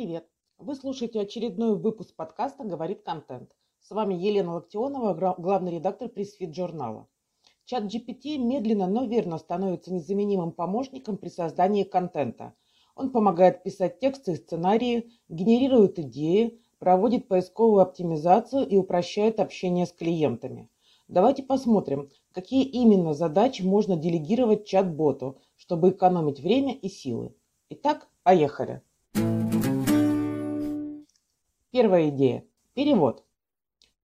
привет! Вы слушаете очередной выпуск подкаста «Говорит контент». С вами Елена Локтионова, главный редактор пресс-фит журнала. Чат GPT медленно, но верно становится незаменимым помощником при создании контента. Он помогает писать тексты и сценарии, генерирует идеи, проводит поисковую оптимизацию и упрощает общение с клиентами. Давайте посмотрим, какие именно задачи можно делегировать чат-боту, чтобы экономить время и силы. Итак, поехали! Первая идея. Перевод.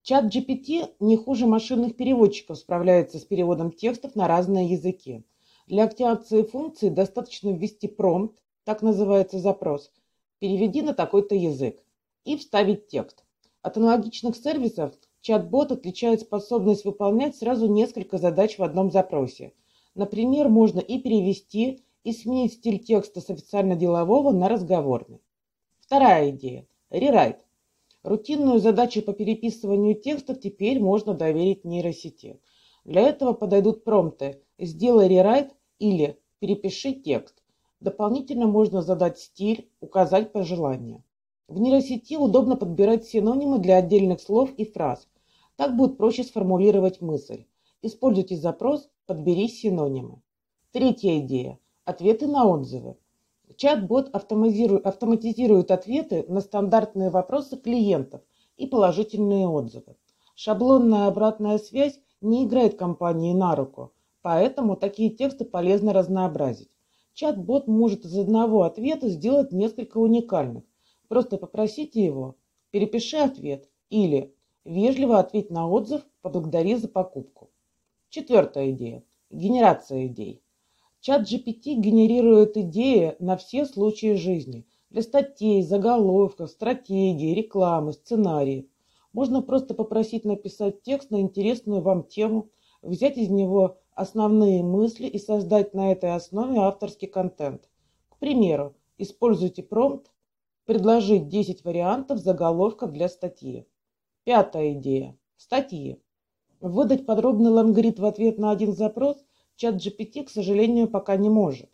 Чат GPT не хуже машинных переводчиков справляется с переводом текстов на разные языки. Для активации функции достаточно ввести промпт, так называется запрос, переведи на такой-то язык и вставить текст. От аналогичных сервисов чат-бот отличает способность выполнять сразу несколько задач в одном запросе. Например, можно и перевести, и сменить стиль текста с официально-делового на разговорный. Вторая идея. Рерайт. Рутинную задачу по переписыванию текстов теперь можно доверить нейросети. Для этого подойдут промпты «Сделай рерайт» или «Перепиши текст». Дополнительно можно задать стиль, указать пожелания. В нейросети удобно подбирать синонимы для отдельных слов и фраз. Так будет проще сформулировать мысль. Используйте запрос «Подбери синонимы». Третья идея. Ответы на отзывы. Чат-бот автоматизирует ответы на стандартные вопросы клиентов и положительные отзывы. Шаблонная обратная связь не играет компании на руку, поэтому такие тексты полезно разнообразить. Чат-бот может из одного ответа сделать несколько уникальных. Просто попросите его «перепиши ответ» или «вежливо ответь на отзыв, поблагодари за покупку». Четвертая идея – генерация идей. Чат GPT генерирует идеи на все случаи жизни. Для статей, заголовков, стратегий, рекламы, сценариев. Можно просто попросить написать текст на интересную вам тему, взять из него основные мысли и создать на этой основе авторский контент. К примеру, используйте промпт «Предложить 10 вариантов заголовков для статьи». Пятая идея. Статьи. Выдать подробный лонгрид в ответ на один запрос чат GPT, к сожалению, пока не может.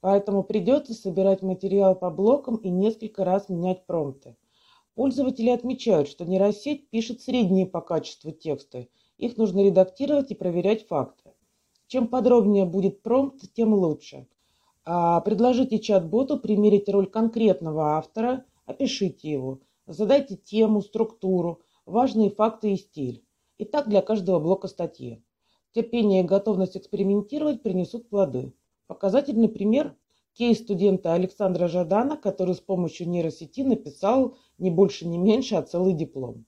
Поэтому придется собирать материал по блокам и несколько раз менять промпты. Пользователи отмечают, что нейросеть пишет средние по качеству тексты. Их нужно редактировать и проверять факты. Чем подробнее будет промпт, тем лучше. А предложите чат-боту примерить роль конкретного автора, опишите его, задайте тему, структуру, важные факты и стиль. И так для каждого блока статьи. Терпение и готовность экспериментировать принесут плоды. Показательный пример – кейс студента Александра Жадана, который с помощью нейросети написал не больше, не меньше, а целый диплом.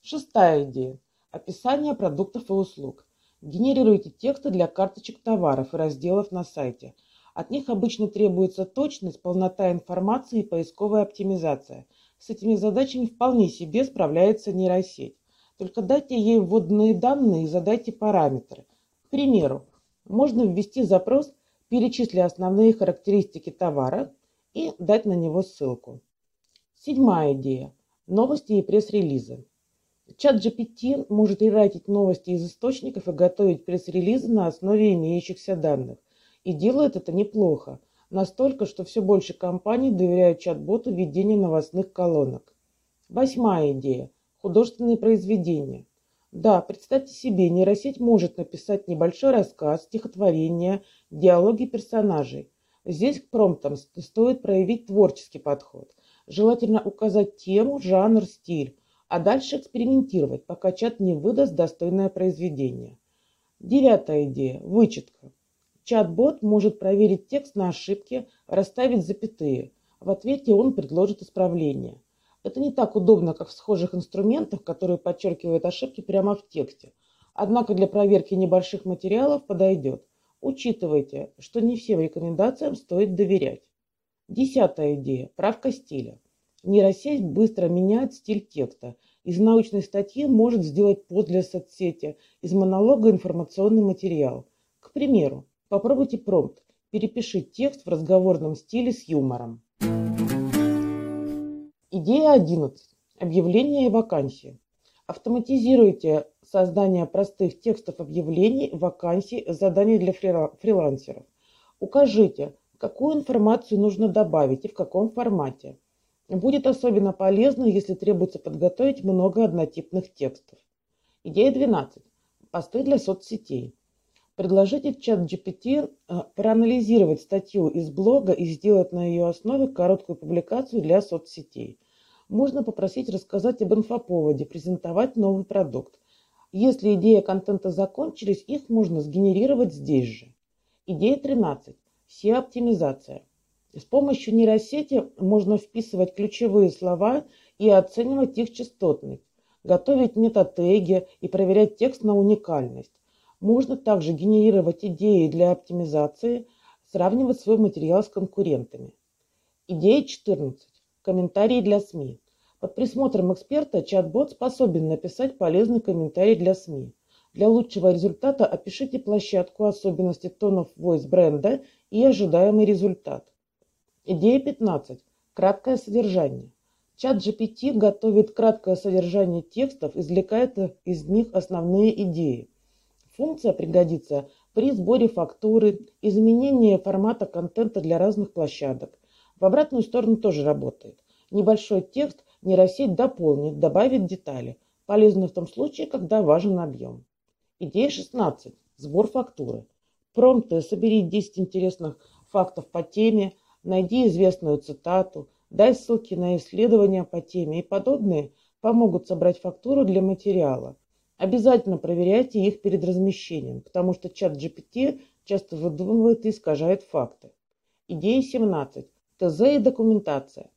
Шестая идея – описание продуктов и услуг. Генерируйте тексты для карточек товаров и разделов на сайте. От них обычно требуется точность, полнота информации и поисковая оптимизация. С этими задачами вполне себе справляется нейросеть. Только дайте ей вводные данные и задайте параметры. К примеру, можно ввести запрос «Перечисли основные характеристики товара» и дать на него ссылку. Седьмая идея. Новости и пресс-релизы. Чат GPT может рерайтить новости из источников и готовить пресс-релизы на основе имеющихся данных. И делает это неплохо. Настолько, что все больше компаний доверяют чат-боту ведению новостных колонок. Восьмая идея художественные произведения. Да, представьте себе, нейросеть может написать небольшой рассказ, стихотворение, диалоги персонажей. Здесь к промптам стоит проявить творческий подход. Желательно указать тему, жанр, стиль, а дальше экспериментировать, пока чат не выдаст достойное произведение. Девятая идея – вычетка. Чат-бот может проверить текст на ошибки, расставить запятые. В ответе он предложит исправление – это не так удобно, как в схожих инструментах, которые подчеркивают ошибки прямо в тексте. Однако для проверки небольших материалов подойдет. Учитывайте, что не всем рекомендациям стоит доверять. Десятая идея. Правка стиля. Нейросеть быстро меняет стиль текста. Из научной статьи может сделать пост для соцсети, из монолога информационный материал. К примеру, попробуйте промпт. Перепиши текст в разговорном стиле с юмором. Идея 11. Объявления и вакансии. Автоматизируйте создание простых текстов объявлений, вакансий, заданий для фрилансеров. Укажите, какую информацию нужно добавить и в каком формате. Будет особенно полезно, если требуется подготовить много однотипных текстов. Идея 12. Посты для соцсетей. Предложите чат GPT э, проанализировать статью из блога и сделать на ее основе короткую публикацию для соцсетей. Можно попросить рассказать об инфоповоде, презентовать новый продукт. Если идея контента закончились, их можно сгенерировать здесь же. Идея 13. SEO-оптимизация. С помощью нейросети можно вписывать ключевые слова и оценивать их частотность, готовить метатеги и проверять текст на уникальность. Можно также генерировать идеи для оптимизации, сравнивать свой материал с конкурентами. Идея 14. Комментарии для СМИ. Под присмотром эксперта чат-бот способен написать полезный комментарий для СМИ. Для лучшего результата опишите площадку, особенности тонов voice бренда и ожидаемый результат. Идея 15. Краткое содержание. Чат GPT готовит краткое содержание текстов, извлекает из них основные идеи. Функция пригодится при сборе фактуры, изменении формата контента для разных площадок. В обратную сторону тоже работает. Небольшой текст нейросеть дополнит, добавит детали. Полезно в том случае, когда важен объем. Идея 16. Сбор фактуры. Промпты «Собери 10 интересных фактов по теме», найди известную цитату, дай ссылки на исследования по теме и подобные помогут собрать фактуру для материала. Обязательно проверяйте их перед размещением, потому что чат GPT часто выдумывает и искажает факты. Идея 17. ТЗ и документация.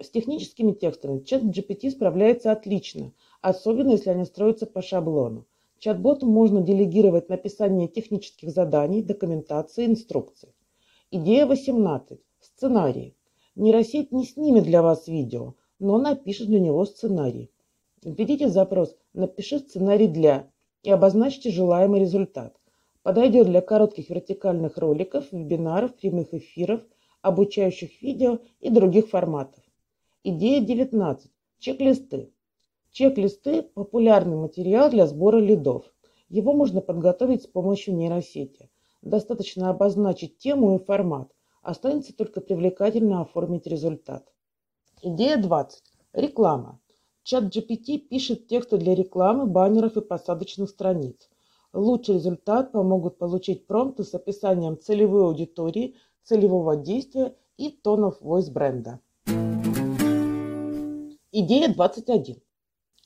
С техническими текстами чат GPT справляется отлично, особенно если они строятся по шаблону. Чат-боту можно делегировать написание технических заданий, документации, инструкций. Идея 18. Сценарий. Нейросеть не снимет для вас видео, но напишет для него сценарий. Введите запрос «Напиши сценарий для» и обозначьте желаемый результат. Подойдет для коротких вертикальных роликов, вебинаров, прямых эфиров, обучающих видео и других форматов. Идея 19. Чек-листы. Чек-листы – популярный материал для сбора лидов. Его можно подготовить с помощью нейросети. Достаточно обозначить тему и формат. Останется только привлекательно оформить результат. Идея 20. Реклама. Чат GPT пишет тексты для рекламы, баннеров и посадочных страниц. Лучший результат помогут получить промпты с описанием целевой аудитории, целевого действия и тонов voice бренда. Идея 21.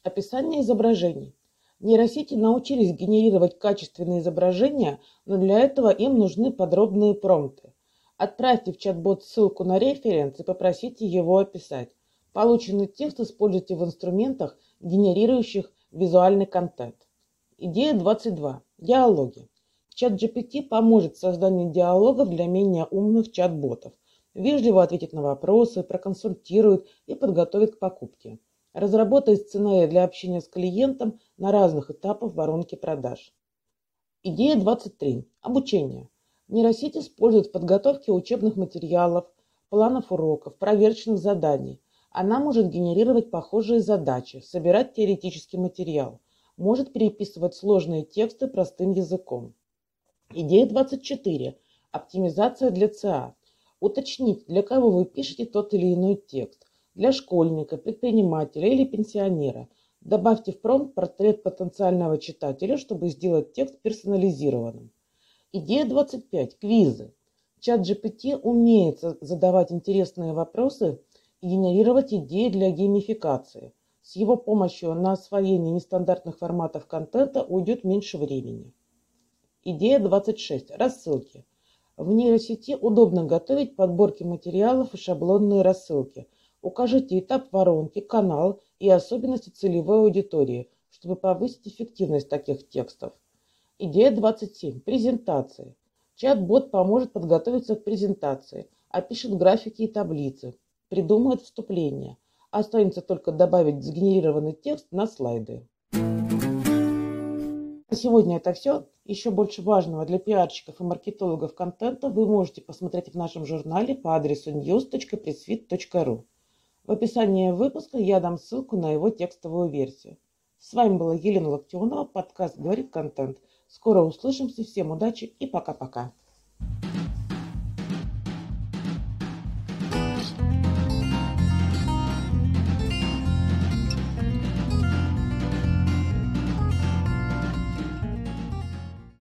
Описание изображений. Нейросети научились генерировать качественные изображения, но для этого им нужны подробные промпты. Отправьте в чат-бот ссылку на референс и попросите его описать. Полученный текст используйте в инструментах, генерирующих визуальный контент. Идея 22. Диалоги. Чат GPT поможет в создании диалогов для менее умных чат-ботов. Вежливо ответит на вопросы, проконсультирует и подготовит к покупке. Разработает сценарий для общения с клиентом на разных этапах воронки продаж. Идея 23. Обучение. Нейросеть использует в подготовке учебных материалов, планов уроков, проверочных заданий. Она может генерировать похожие задачи, собирать теоретический материал, может переписывать сложные тексты простым языком. Идея 24. Оптимизация для ЦА. Уточнить, для кого вы пишете тот или иной текст. Для школьника, предпринимателя или пенсионера. Добавьте в промпт портрет потенциального читателя, чтобы сделать текст персонализированным. Идея 25. Квизы. Чат GPT умеет задавать интересные вопросы и генерировать идеи для геймификации. С его помощью на освоение нестандартных форматов контента уйдет меньше времени. Идея 26. Рассылки. В нейросети удобно готовить подборки материалов и шаблонные рассылки. Укажите этап воронки, канал и особенности целевой аудитории, чтобы повысить эффективность таких текстов. Идея 27. Презентации. Чат-бот поможет подготовиться к презентации, опишет графики и таблицы, придумает вступление. Останется только добавить сгенерированный текст на слайды. На сегодня это все. Еще больше важного для пиарщиков и маркетологов контента вы можете посмотреть в нашем журнале по адресу news.pressfit.ru. В описании выпуска я дам ссылку на его текстовую версию. С вами была Елена Локтионова, подкаст «Говорит контент». Скоро услышимся. Всем удачи и пока-пока.